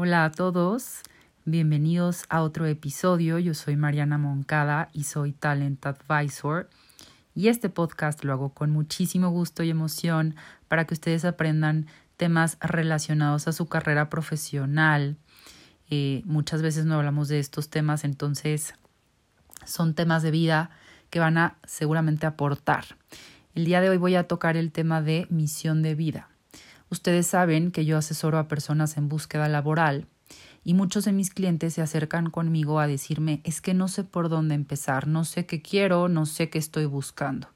Hola a todos, bienvenidos a otro episodio. Yo soy Mariana Moncada y soy Talent Advisor. Y este podcast lo hago con muchísimo gusto y emoción para que ustedes aprendan temas relacionados a su carrera profesional. Eh, muchas veces no hablamos de estos temas, entonces son temas de vida que van a seguramente aportar. El día de hoy voy a tocar el tema de misión de vida. Ustedes saben que yo asesoro a personas en búsqueda laboral y muchos de mis clientes se acercan conmigo a decirme es que no sé por dónde empezar, no sé qué quiero, no sé qué estoy buscando.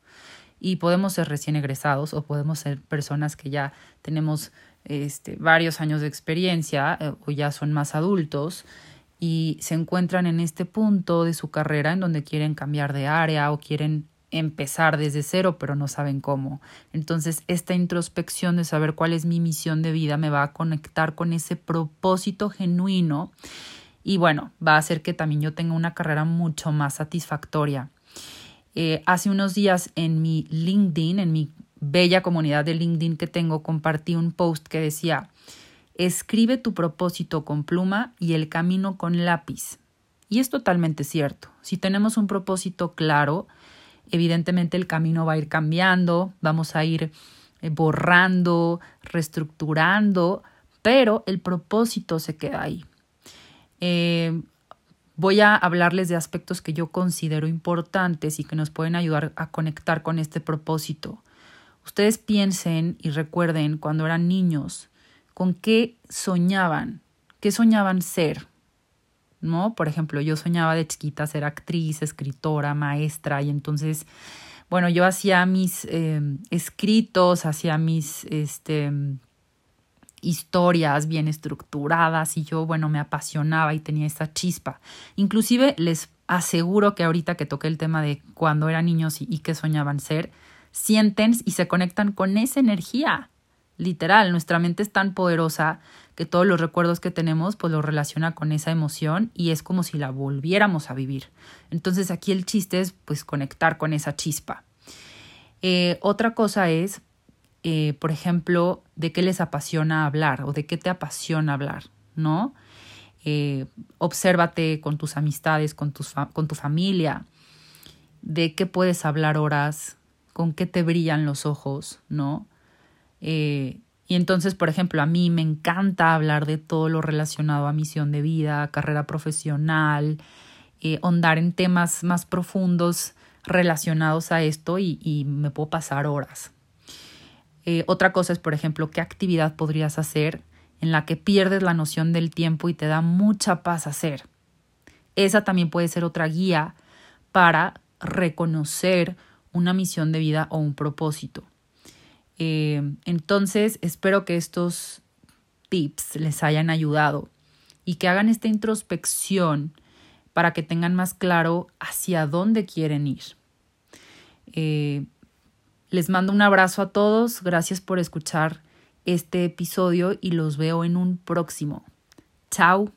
Y podemos ser recién egresados o podemos ser personas que ya tenemos este, varios años de experiencia eh, o ya son más adultos y se encuentran en este punto de su carrera en donde quieren cambiar de área o quieren empezar desde cero, pero no saben cómo. Entonces, esta introspección de saber cuál es mi misión de vida me va a conectar con ese propósito genuino y bueno, va a hacer que también yo tenga una carrera mucho más satisfactoria. Eh, hace unos días en mi LinkedIn, en mi bella comunidad de LinkedIn que tengo, compartí un post que decía, escribe tu propósito con pluma y el camino con lápiz. Y es totalmente cierto. Si tenemos un propósito claro, evidentemente el camino va a ir cambiando, vamos a ir eh, borrando, reestructurando, pero el propósito se queda ahí. Eh, voy a hablarles de aspectos que yo considero importantes y que nos pueden ayudar a conectar con este propósito. Ustedes piensen y recuerden cuando eran niños, con qué soñaban, qué soñaban ser, ¿no? Por ejemplo, yo soñaba de chiquita ser actriz, escritora, maestra y entonces, bueno, yo hacía mis em, escritos, hacía mis este, historias bien estructuradas y yo, bueno, me apasionaba y tenía esa chispa. Inclusive les aseguro que ahorita que toqué el tema de cuando eran niños y, y qué soñaban ser, sienten y se conectan con esa energía. Literal, nuestra mente es tan poderosa que todos los recuerdos que tenemos pues lo relaciona con esa emoción y es como si la volviéramos a vivir. Entonces aquí el chiste es pues conectar con esa chispa. Eh, otra cosa es, eh, por ejemplo, de qué les apasiona hablar o de qué te apasiona hablar, ¿no? Eh, obsérvate con tus amistades, con, tus con tu familia, de qué puedes hablar horas, con qué te brillan los ojos, ¿no? Eh, y entonces, por ejemplo, a mí me encanta hablar de todo lo relacionado a misión de vida, carrera profesional, eh, ahondar en temas más profundos relacionados a esto y, me puedo pasar horas. Eh, otra cosa es, por ejemplo, qué actividad podrías hacer en la que pierdes la noción del tiempo y te da mucha paz hacer. Esa también puede ser otra guía para reconocer una misión de vida o un propósito. Eh, entonces, espero que estos tips les hayan ayudado y que hagan esta introspección para que tengan más claro hacia dónde quieren ir. Eh, les mando un abrazo a todos, gracias por escuchar este episodio y los veo en un próximo. Chao.